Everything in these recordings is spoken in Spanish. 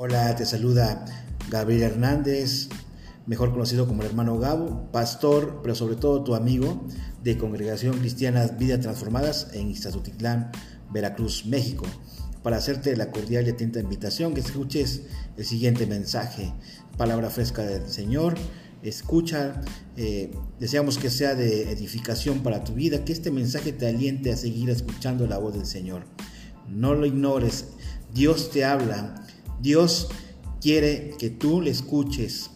Hola, te saluda Gabriel Hernández, mejor conocido como el hermano Gabo, pastor, pero sobre todo tu amigo de Congregación Cristiana Vidas Transformadas en Iztazutitlán, Veracruz, México, para hacerte la cordial y atenta invitación que escuches el siguiente mensaje, palabra fresca del Señor. Escucha, eh, deseamos que sea de edificación para tu vida, que este mensaje te aliente a seguir escuchando la voz del Señor. No lo ignores, Dios te habla Dios quiere que tú le escuches.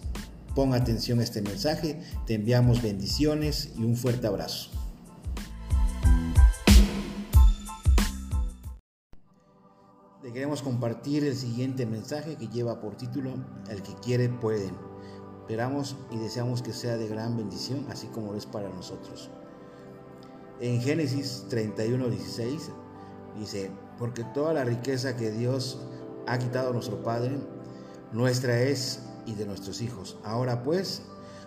Pon atención a este mensaje. Te enviamos bendiciones y un fuerte abrazo. Te queremos compartir el siguiente mensaje que lleva por título El que quiere puede. Esperamos y deseamos que sea de gran bendición, así como lo es para nosotros. En Génesis 31, 16 dice, porque toda la riqueza que Dios ha quitado nuestro Padre, nuestra es y de nuestros hijos. Ahora pues,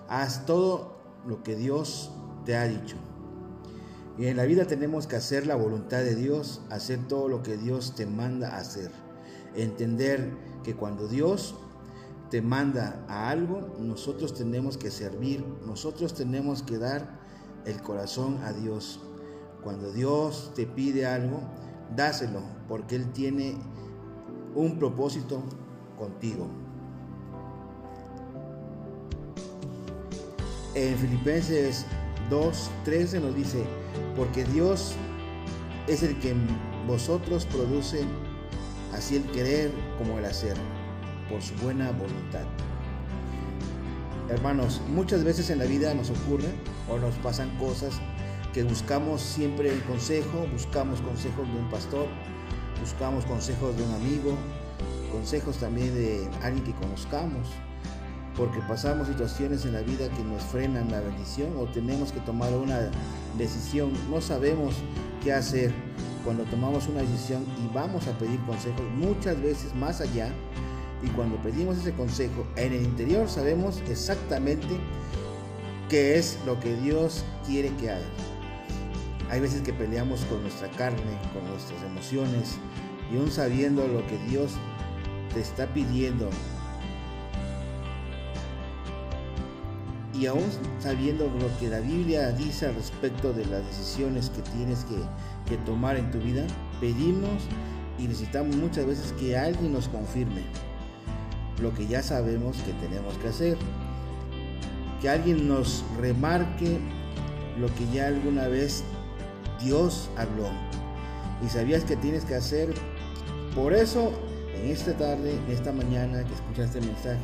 haz todo lo que Dios te ha dicho. Y en la vida tenemos que hacer la voluntad de Dios, hacer todo lo que Dios te manda hacer. Entender que cuando Dios te manda a algo, nosotros tenemos que servir, nosotros tenemos que dar el corazón a Dios. Cuando Dios te pide algo, dáselo, porque Él tiene un propósito contigo. En Filipenses 2.13 nos dice, porque Dios es el que en vosotros produce así el querer como el hacer, por su buena voluntad. Hermanos, muchas veces en la vida nos ocurre o nos pasan cosas que buscamos siempre el consejo, buscamos consejos de un pastor, buscamos consejos de un amigo, consejos también de alguien que conozcamos, porque pasamos situaciones en la vida que nos frenan la bendición o tenemos que tomar una decisión, no sabemos qué hacer cuando tomamos una decisión y vamos a pedir consejos muchas veces más allá y cuando pedimos ese consejo en el interior sabemos exactamente qué es lo que Dios quiere que haga. Hay veces que peleamos con nuestra carne, con nuestras emociones, y aún sabiendo lo que Dios te está pidiendo, y aún sabiendo lo que la Biblia dice al respecto de las decisiones que tienes que, que tomar en tu vida, pedimos y necesitamos muchas veces que alguien nos confirme lo que ya sabemos que tenemos que hacer. Que alguien nos remarque lo que ya alguna vez Dios habló y sabías que tienes que hacer. Por eso, en esta tarde, en esta mañana que escuchaste el mensaje,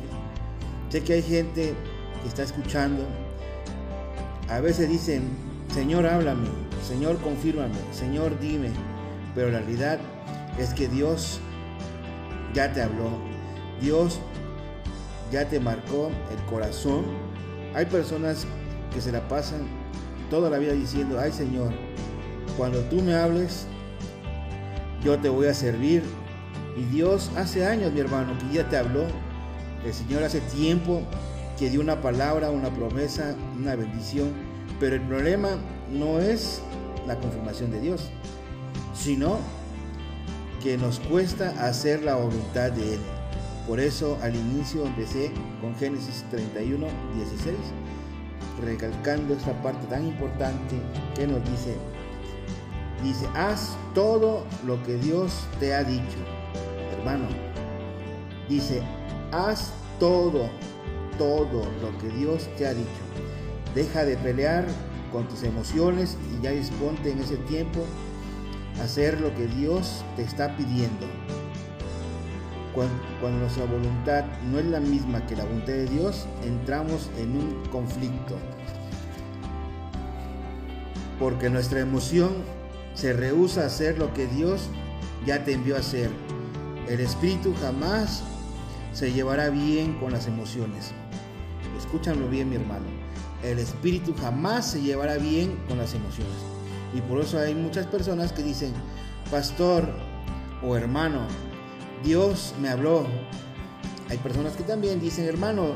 sé que hay gente que está escuchando. A veces dicen, Señor, háblame, Señor, confírmame, Señor, dime. Pero la realidad es que Dios ya te habló. Dios ya te marcó el corazón. Hay personas que se la pasan toda la vida diciendo, ay Señor, cuando tú me hables, yo te voy a servir. Y Dios hace años, mi hermano, que ya te habló. El Señor hace tiempo que dio una palabra, una promesa, una bendición. Pero el problema no es la confirmación de Dios, sino que nos cuesta hacer la voluntad de Él. Por eso al inicio empecé con Génesis 31, 16, recalcando esta parte tan importante que nos dice, Dice, haz todo lo que Dios te ha dicho. Hermano, dice, haz todo, todo lo que Dios te ha dicho. Deja de pelear con tus emociones y ya disponte en ese tiempo a hacer lo que Dios te está pidiendo. Cuando, nuestra voluntad no es la misma que la voluntad de Dios, entramos en un conflicto. Porque nuestra emoción se rehúsa a hacer lo que Dios ya te envió a hacer. El espíritu jamás se llevará bien con las emociones. Escúchalo bien, mi hermano. El espíritu jamás se llevará bien con las emociones. Y por eso hay muchas personas que dicen, pastor o hermano, Dios me habló. Hay personas que también dicen, hermano,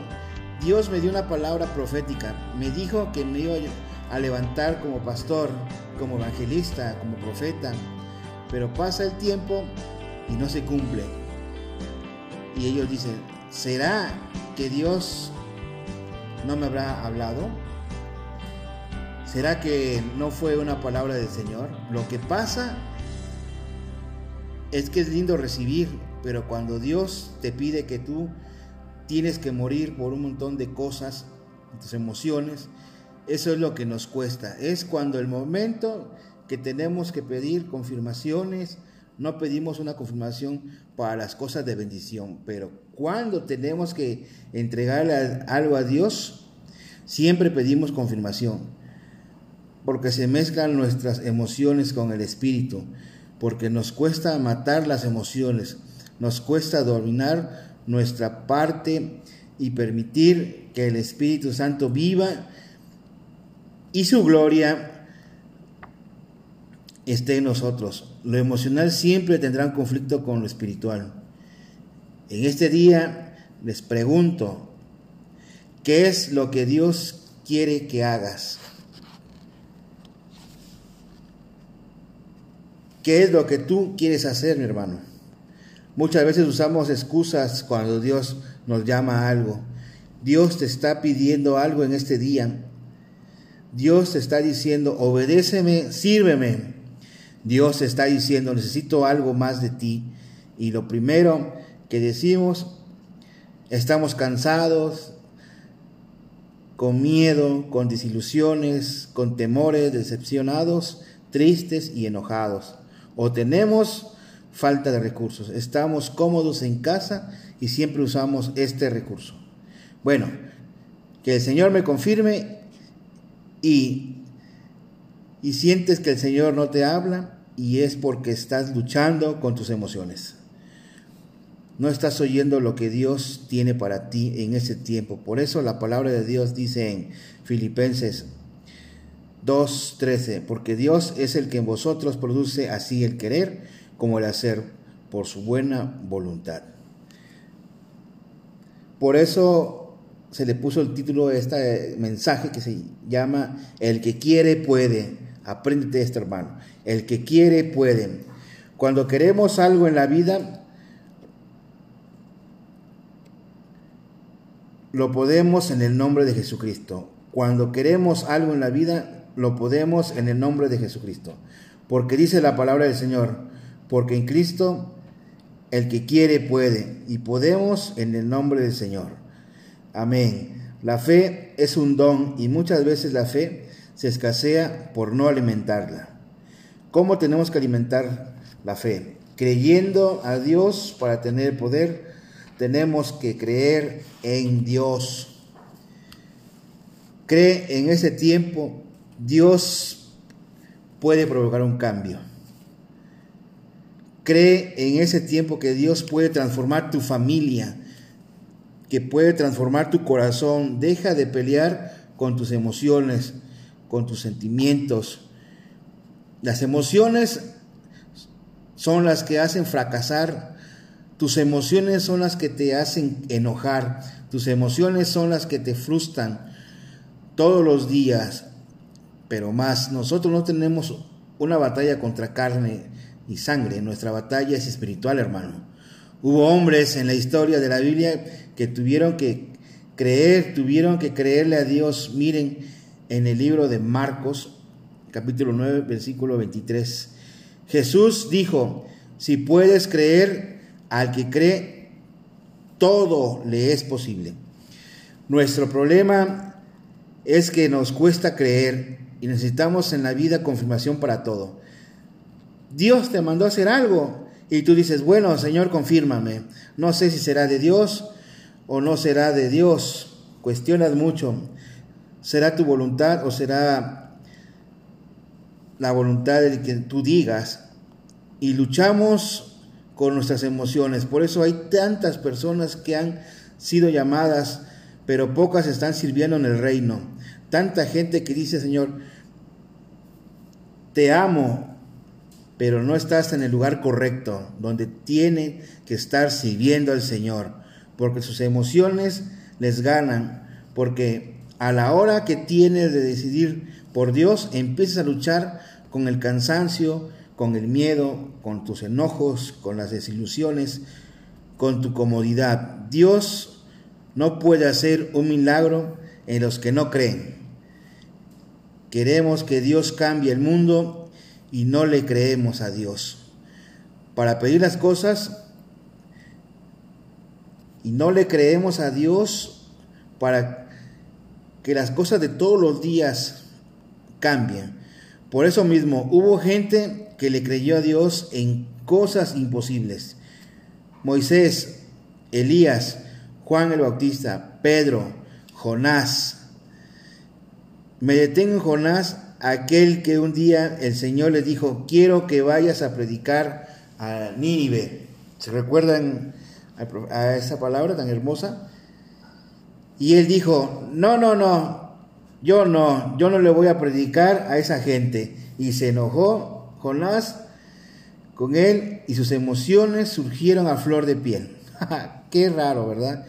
Dios me dio una palabra profética. Me dijo que me iba a levantar como pastor, como evangelista, como profeta, pero pasa el tiempo y no se cumple. y ellos dicen, ¿será que Dios no me habrá hablado? ¿Será que no fue una palabra del Señor? Lo que pasa es que es lindo recibir, pero cuando Dios te pide que tú tienes que morir por un montón de cosas, tus emociones, eso es lo que nos cuesta. Es cuando el momento que tenemos que pedir confirmaciones, no pedimos una confirmación para las cosas de bendición, pero cuando tenemos que entregarle algo a Dios, siempre pedimos confirmación, porque se mezclan nuestras emociones con el espíritu, porque nos cuesta matar las emociones, nos cuesta dominar nuestra parte y permitir que el Espíritu Santo viva y su gloria esté en nosotros. Lo emocional siempre tendrá un conflicto con lo espiritual. En este día les pregunto, ¿qué es lo que Dios quiere que hagas? ¿Qué es lo que tú quieres hacer, mi hermano? Muchas veces usamos excusas cuando Dios nos llama a algo. Dios te está pidiendo algo en este día. Dios te está diciendo, obedéceme, sírveme. Dios está diciendo, necesito algo más de ti. Y lo primero que decimos, estamos cansados, con miedo, con desilusiones, con temores, decepcionados, tristes y enojados. O tenemos falta de recursos. Estamos cómodos en casa y siempre usamos este recurso. Bueno, que el Señor me confirme y, y sientes que el Señor no te habla, y es porque estás luchando con tus emociones. No estás oyendo lo que Dios tiene para ti en ese tiempo. Por eso la palabra de Dios dice en Filipenses 2.13, porque Dios es el que en vosotros produce así el querer como el hacer por su buena voluntad. Por eso se le puso el título de este mensaje que se llama El que quiere puede. Apréndete esto, hermano. El que quiere puede. Cuando queremos algo en la vida, lo podemos en el nombre de Jesucristo. Cuando queremos algo en la vida, lo podemos en el nombre de Jesucristo. Porque dice la palabra del Señor, porque en Cristo el que quiere puede, y podemos en el nombre del Señor. Amén. La fe es un don y muchas veces la fe se escasea por no alimentarla. ¿Cómo tenemos que alimentar la fe? Creyendo a Dios para tener poder, tenemos que creer en Dios. Cree en ese tiempo, Dios puede provocar un cambio. Cree en ese tiempo que Dios puede transformar tu familia, que puede transformar tu corazón. Deja de pelear con tus emociones, con tus sentimientos. Las emociones son las que hacen fracasar, tus emociones son las que te hacen enojar, tus emociones son las que te frustran todos los días, pero más, nosotros no tenemos una batalla contra carne y sangre, nuestra batalla es espiritual, hermano. Hubo hombres en la historia de la Biblia que tuvieron que creer, tuvieron que creerle a Dios. Miren en el libro de Marcos, capítulo 9, versículo 23. Jesús dijo, si puedes creer, al que cree, todo le es posible. Nuestro problema es que nos cuesta creer y necesitamos en la vida confirmación para todo. Dios te mandó a hacer algo y tú dices, bueno, Señor, confírmame. No sé si será de Dios o no será de Dios. Cuestionas mucho. ¿Será tu voluntad o será la voluntad de que tú digas y luchamos con nuestras emociones. Por eso hay tantas personas que han sido llamadas, pero pocas están sirviendo en el reino. Tanta gente que dice, Señor, te amo, pero no estás en el lugar correcto, donde tiene que estar sirviendo al Señor, porque sus emociones les ganan, porque a la hora que tienes de decidir por Dios, empiezas a luchar con el cansancio, con el miedo, con tus enojos, con las desilusiones, con tu comodidad. Dios no puede hacer un milagro en los que no creen. Queremos que Dios cambie el mundo y no le creemos a Dios. Para pedir las cosas y no le creemos a Dios para que las cosas de todos los días cambien. Por eso mismo hubo gente que le creyó a Dios en cosas imposibles. Moisés, Elías, Juan el Bautista, Pedro, Jonás. Me detengo en Jonás, aquel que un día el Señor le dijo, quiero que vayas a predicar a Nínive. ¿Se recuerdan a esa palabra tan hermosa? Y él dijo, no, no, no, yo no, yo no le voy a predicar a esa gente. Y se enojó Jonás con él y sus emociones surgieron a flor de piel. Qué raro, ¿verdad?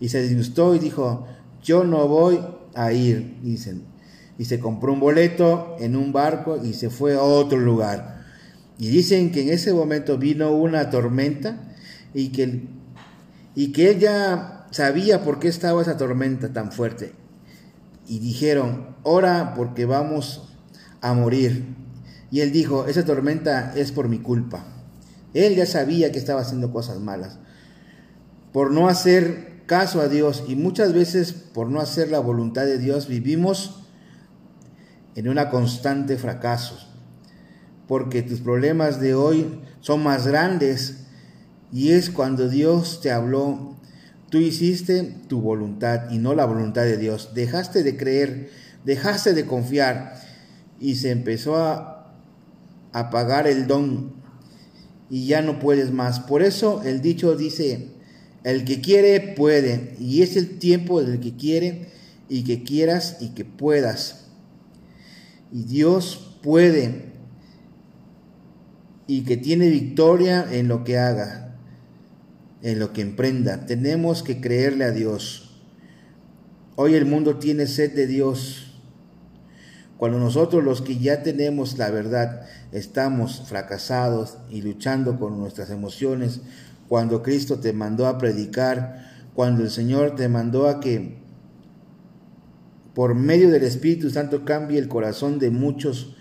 Y se disgustó y dijo, yo no voy a ir, dicen. Y se compró un boleto en un barco y se fue a otro lugar. Y dicen que en ese momento vino una tormenta y que, y que ella sabía por qué estaba esa tormenta tan fuerte. Y dijeron, ora porque vamos a morir. Y él dijo, esa tormenta es por mi culpa. Él ya sabía que estaba haciendo cosas malas. Por no hacer caso a Dios y muchas veces por no hacer la voluntad de Dios vivimos en una constante fracaso. Porque tus problemas de hoy son más grandes y es cuando Dios te habló. Tú hiciste tu voluntad y no la voluntad de Dios. Dejaste de creer, dejaste de confiar y se empezó a apagar el don y ya no puedes más. Por eso el dicho dice, el que quiere puede, y es el tiempo del que quiere y que quieras y que puedas. Y Dios puede y que tiene victoria en lo que haga, en lo que emprenda. Tenemos que creerle a Dios. Hoy el mundo tiene sed de Dios. Cuando nosotros los que ya tenemos la verdad estamos fracasados y luchando con nuestras emociones, cuando Cristo te mandó a predicar, cuando el Señor te mandó a que por medio del Espíritu Santo cambie el corazón de muchos.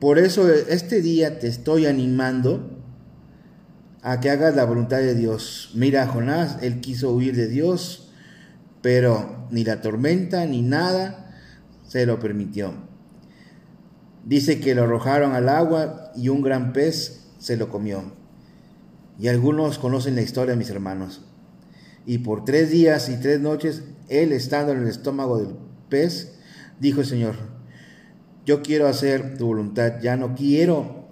Por eso este día te estoy animando a que hagas la voluntad de Dios. Mira Jonás, él quiso huir de Dios, pero ni la tormenta ni nada se lo permitió. Dice que lo arrojaron al agua y un gran pez se lo comió. Y algunos conocen la historia, mis hermanos. Y por tres días y tres noches, él estando en el estómago del pez, dijo el Señor, yo quiero hacer tu voluntad, ya no quiero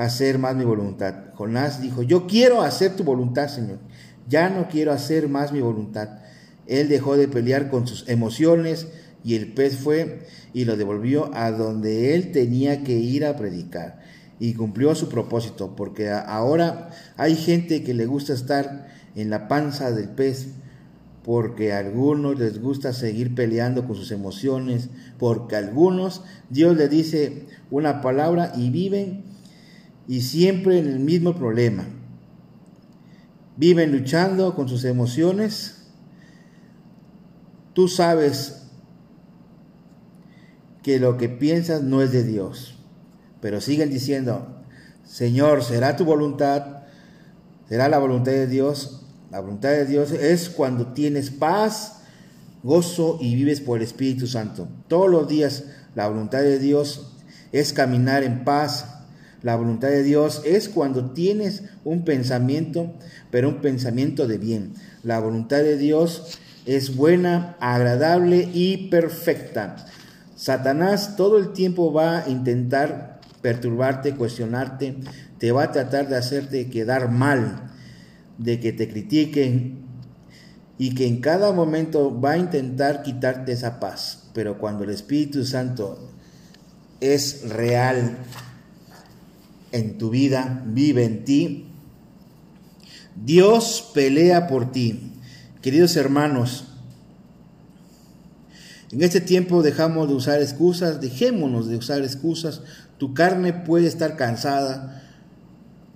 hacer más mi voluntad. Jonás dijo, yo quiero hacer tu voluntad, Señor, ya no quiero hacer más mi voluntad. Él dejó de pelear con sus emociones, y el pez fue y lo devolvió a donde él tenía que ir a predicar. Y cumplió su propósito, porque ahora hay gente que le gusta estar en la panza del pez, porque a algunos les gusta seguir peleando con sus emociones, porque a algunos Dios le dice una palabra y viven y siempre en el mismo problema. Viven luchando con sus emociones. Tú sabes que lo que piensas no es de Dios. Pero siguen diciendo, Señor, ¿será tu voluntad? ¿Será la voluntad de Dios? La voluntad de Dios es cuando tienes paz, gozo y vives por el Espíritu Santo. Todos los días la voluntad de Dios es caminar en paz. La voluntad de Dios es cuando tienes un pensamiento, pero un pensamiento de bien. La voluntad de Dios es buena, agradable y perfecta. Satanás todo el tiempo va a intentar perturbarte, cuestionarte, te va a tratar de hacerte quedar mal, de que te critiquen y que en cada momento va a intentar quitarte esa paz. Pero cuando el Espíritu Santo es real en tu vida, vive en ti, Dios pelea por ti. Queridos hermanos, en este tiempo dejamos de usar excusas, dejémonos de usar excusas. Tu carne puede estar cansada,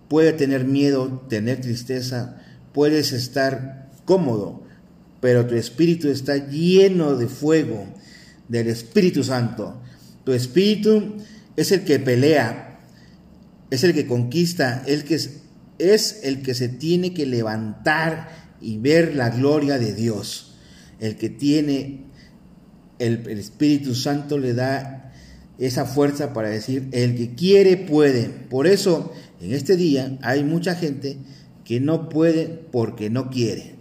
puede tener miedo, tener tristeza, puedes estar cómodo, pero tu espíritu está lleno de fuego del Espíritu Santo. Tu espíritu es el que pelea, es el que conquista, el que es, el que se tiene que levantar y ver la gloria de Dios. El que tiene el, el Espíritu Santo le da esa fuerza para decir, el que quiere puede. Por eso, en este día hay mucha gente que no puede porque no quiere.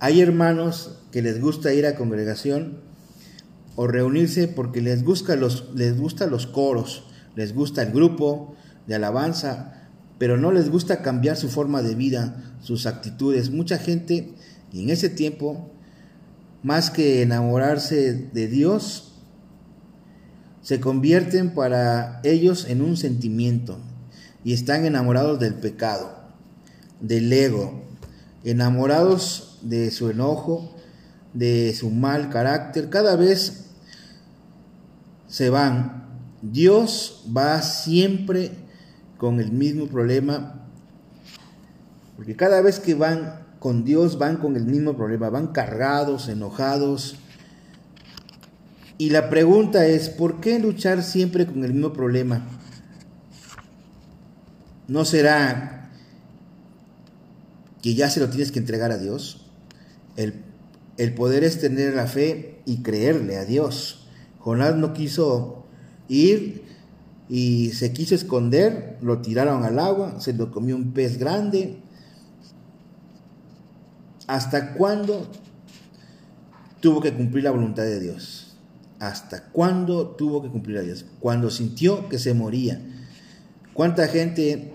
Hay hermanos que les gusta ir a congregación o reunirse porque les gusta los, les gusta los coros, les gusta el grupo de alabanza, pero no les gusta cambiar su forma de vida, sus actitudes. Mucha gente en ese tiempo, más que enamorarse de Dios, se convierten para ellos en un sentimiento y están enamorados del pecado, del ego, enamorados de su enojo, de su mal carácter. Cada vez se van. Dios va siempre con el mismo problema, porque cada vez que van con Dios van con el mismo problema, van cargados, enojados, y la pregunta es, ¿por qué luchar siempre con el mismo problema? ¿No será que ya se lo tienes que entregar a Dios? El, el poder es tener la fe y creerle a Dios. Jonás no quiso ir y se quiso esconder, lo tiraron al agua, se lo comió un pez grande. ¿Hasta cuándo tuvo que cumplir la voluntad de Dios? ¿Hasta cuándo tuvo que cumplir a Dios? Cuando sintió que se moría. ¿Cuánta gente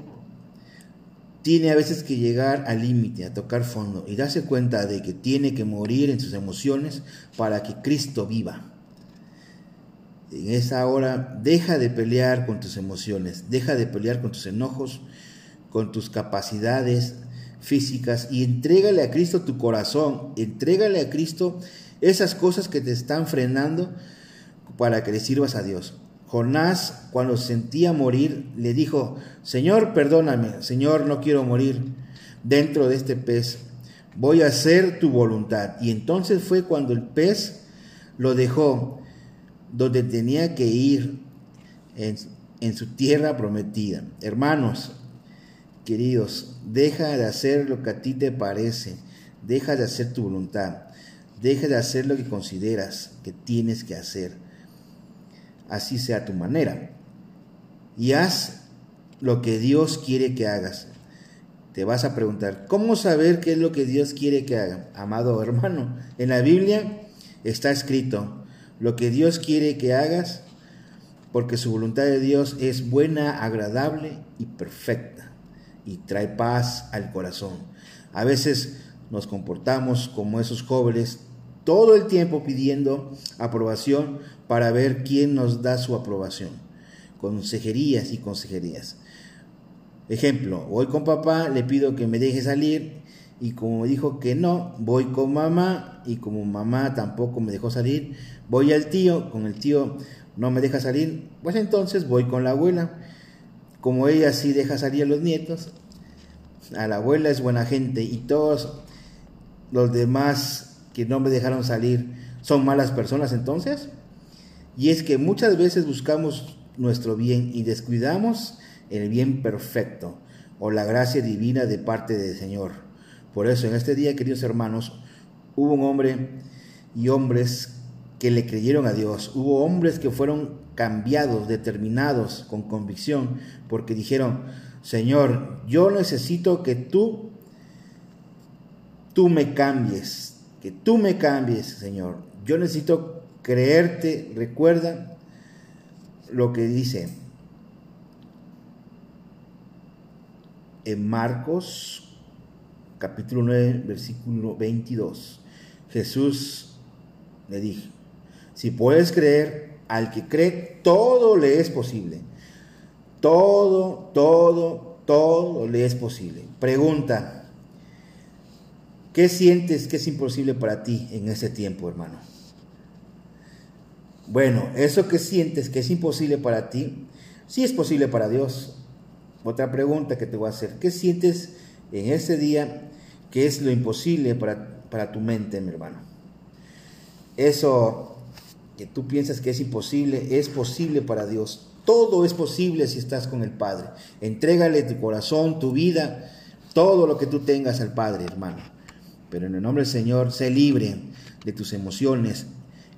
tiene a veces que llegar al límite, a tocar fondo y darse cuenta de que tiene que morir en sus emociones para que Cristo viva? En esa hora deja de pelear con tus emociones, deja de pelear con tus enojos, con tus capacidades físicas y entrégale a Cristo tu corazón, entrégale a Cristo esas cosas que te están frenando para que le sirvas a Dios. Jonás, cuando sentía morir, le dijo, Señor, perdóname, Señor, no quiero morir dentro de este pez, voy a hacer tu voluntad. Y entonces fue cuando el pez lo dejó donde tenía que ir en, su tierra prometida. Hermanos, queridos, deja de hacer lo que a ti te parece, deja de hacer tu voluntad, deja de hacer lo que consideras que tienes que hacer así sea tu manera. Y haz lo que Dios quiere que hagas. Te vas a preguntar, ¿cómo saber qué es lo que Dios quiere que haga? Amado hermano, en la Biblia está escrito, lo que Dios quiere que hagas, porque su voluntad de Dios es buena, agradable y perfecta, y trae paz al corazón. A veces nos comportamos como esos jóvenes todo el tiempo pidiendo aprobación para ver quién nos da su aprobación. Consejerías y consejerías. Ejemplo, voy con papá, le pido que me deje salir y como dijo que no, voy con mamá y como mamá tampoco me dejó salir, voy al tío, con el tío no me deja salir, pues entonces voy con la abuela. Como ella sí deja salir a los nietos, a la abuela es buena gente y todos los demás que no me dejaron salir son malas personas entonces? Y es que muchas veces buscamos nuestro bien y descuidamos el bien perfecto o la gracia divina de parte del Señor. Por eso en este día, queridos hermanos, hubo un hombre y hombres que le creyeron a Dios. Hubo hombres que fueron cambiados, determinados, con convicción, porque dijeron, Señor, yo necesito que tú, tú me cambies, que tú me cambies, Señor. Yo necesito creerte. Recuerda lo que dice en Marcos capítulo 9, versículo 22. Jesús le dijo, si puedes creer, al que cree, todo le es posible. Todo, todo, todo le es posible. Pregunta, ¿Qué sientes que es imposible para ti en ese tiempo, hermano? Bueno, eso que sientes que es imposible para ti, sí es posible para Dios. otra pregunta que te voy a hacer. ¿Qué sientes en este día que es lo imposible para, para tu mente, mi hermano? Eso que tú piensas que es imposible, es posible para Dios. Todo es posible si estás con el Padre. Entrégale tu corazón, tu vida, todo lo que tú tengas al Padre, hermano. Pero en el nombre del Señor, sé libre de tus emociones.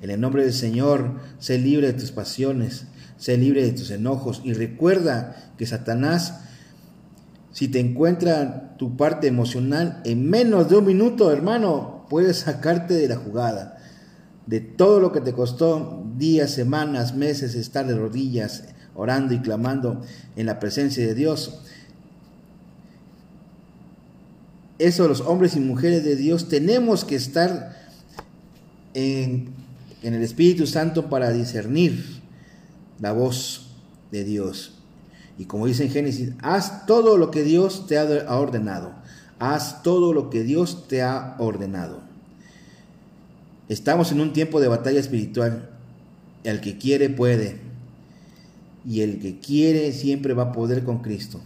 En el nombre del Señor, sé libre de tus pasiones. Sé libre de tus enojos. Y recuerda que Satanás, si te encuentra tu parte emocional, en menos de un minuto, hermano, puede sacarte de la jugada de todo lo que te costó días, semanas, meses estar de rodillas, orando y clamando en la presencia de Dios. Eso los hombres y mujeres de Dios tenemos que estar en, en el Espíritu Santo para discernir la voz de Dios. Y como dice en Génesis, haz todo lo que Dios te ha ordenado. Haz todo lo que Dios te ha ordenado. Estamos en un tiempo de batalla espiritual. El que quiere puede. Y el que quiere siempre va a poder con Cristo.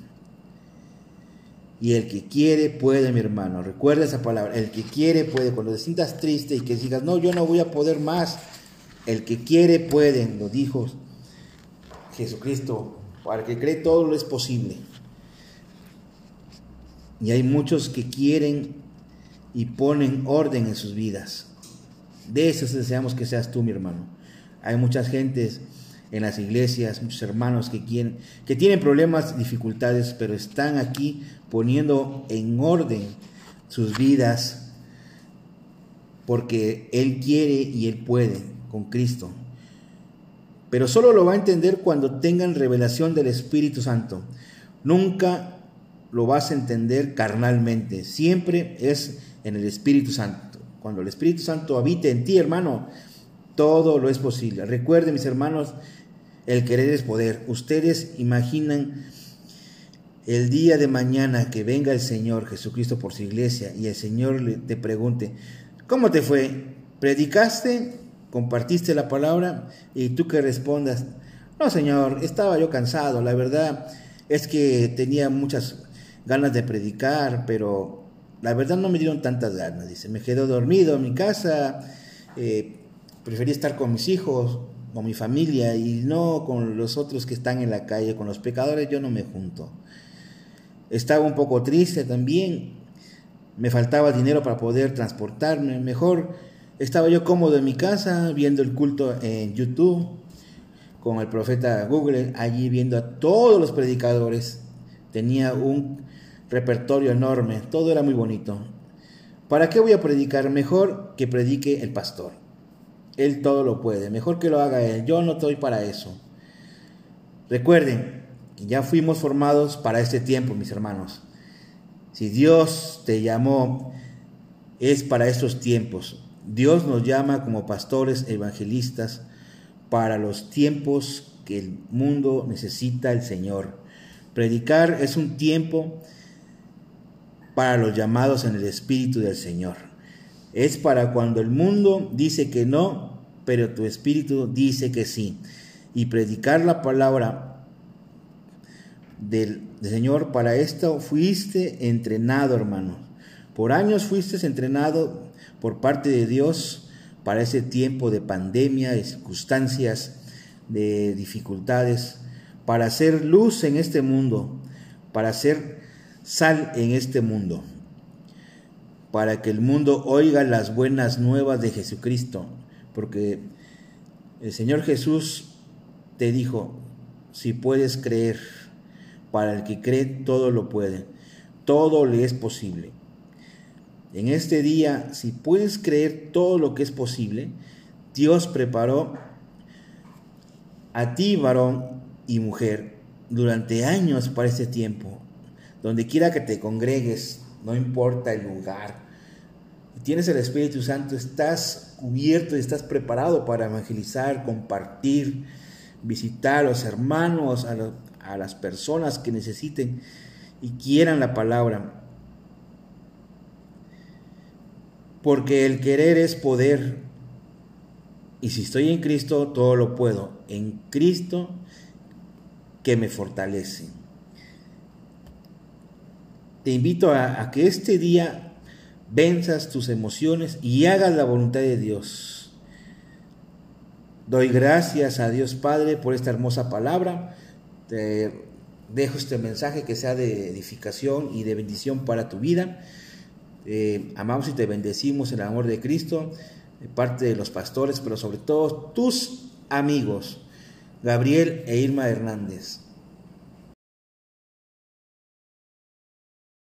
Y el que quiere puede, mi hermano. Recuerda esa palabra. El que quiere puede. Cuando te sientas triste y que digas, no, yo no voy a poder más. El que quiere puede. Lo dijo Jesucristo. Para que cree todo lo es posible. Y hay muchos que quieren y ponen orden en sus vidas. De eso deseamos que seas tú, mi hermano. Hay muchas gentes en las iglesias, muchos hermanos que, quieren, que tienen problemas, dificultades, pero están aquí poniendo en orden sus vidas porque Él quiere y Él puede con Cristo. Pero solo lo va a entender cuando tengan revelación del Espíritu Santo. Nunca lo vas a entender carnalmente, siempre es en el Espíritu Santo. Cuando el Espíritu Santo habite en ti, hermano, todo lo es posible. Recuerden, mis hermanos, el querer es poder. Ustedes imaginan el día de mañana que venga el Señor Jesucristo por su iglesia y el Señor te pregunte, ¿cómo te fue? ¿Predicaste? ¿Compartiste la palabra? Y tú que respondas, no Señor, estaba yo cansado, la verdad es que tenía muchas ganas de predicar, pero la verdad no me dieron tantas ganas, dice, me quedé dormido en mi casa, eh, preferí estar con mis hijos, con mi familia y no con los otros que están en la calle, con los pecadores yo no me junto. Estaba un poco triste también, me faltaba dinero para poder transportarme, mejor estaba yo cómodo en mi casa viendo el culto en YouTube con el profeta Google, allí viendo a todos los predicadores. Tenía un repertorio enorme, todo era muy bonito. ¿Para qué voy a predicar? Mejor que predique el pastor. Él todo lo puede, mejor que lo haga él. Yo no estoy para eso. Recuerden que ya fuimos formados para este tiempo, mis hermanos. Si Dios te llamó, es para estos tiempos. Dios nos llama como pastores evangelistas para los tiempos que el mundo necesita el Señor. Predicar es un tiempo para los llamados en el Espíritu del Señor. Es para cuando el mundo dice que no, pero tu Espíritu dice que sí. Y predicar la palabra del, Señor, para esto fuiste entrenado, hermano. Por años fuiste entrenado por parte de Dios para ese tiempo de pandemia, de circunstancias, de dificultades, para hacer luz en este mundo, para hacer sal en este mundo, para que el mundo oiga las buenas nuevas de Jesucristo, porque el Señor Jesús te dijo, si puedes creer, para el que cree todo lo puede, todo le es posible. En este día, si puedes creer todo lo que es posible, Dios preparó a ti, varón y mujer, durante años para este tiempo, donde quiera que te congregues, no importa el lugar, tienes el Espíritu Santo, estás cubierto y estás preparado para evangelizar, compartir, visitar a los hermanos, a, a las personas que necesiten y quieran la palabra. Porque el querer es poder. Y si estoy en Cristo, todo lo puedo. En Cristo que me fortalece. te invito a, a que este día venzas tus emociones y hagas la voluntad de Dios. Doy gracias a Dios Padre por esta hermosa palabra. Te dejo este mensaje que sea de edificación y de bendición para tu vida. Eh, amamos y te bendecimos en el amor de Cristo, de parte de los pastores, pero sobre todo tus amigos, Gabriel e Irma Hernández.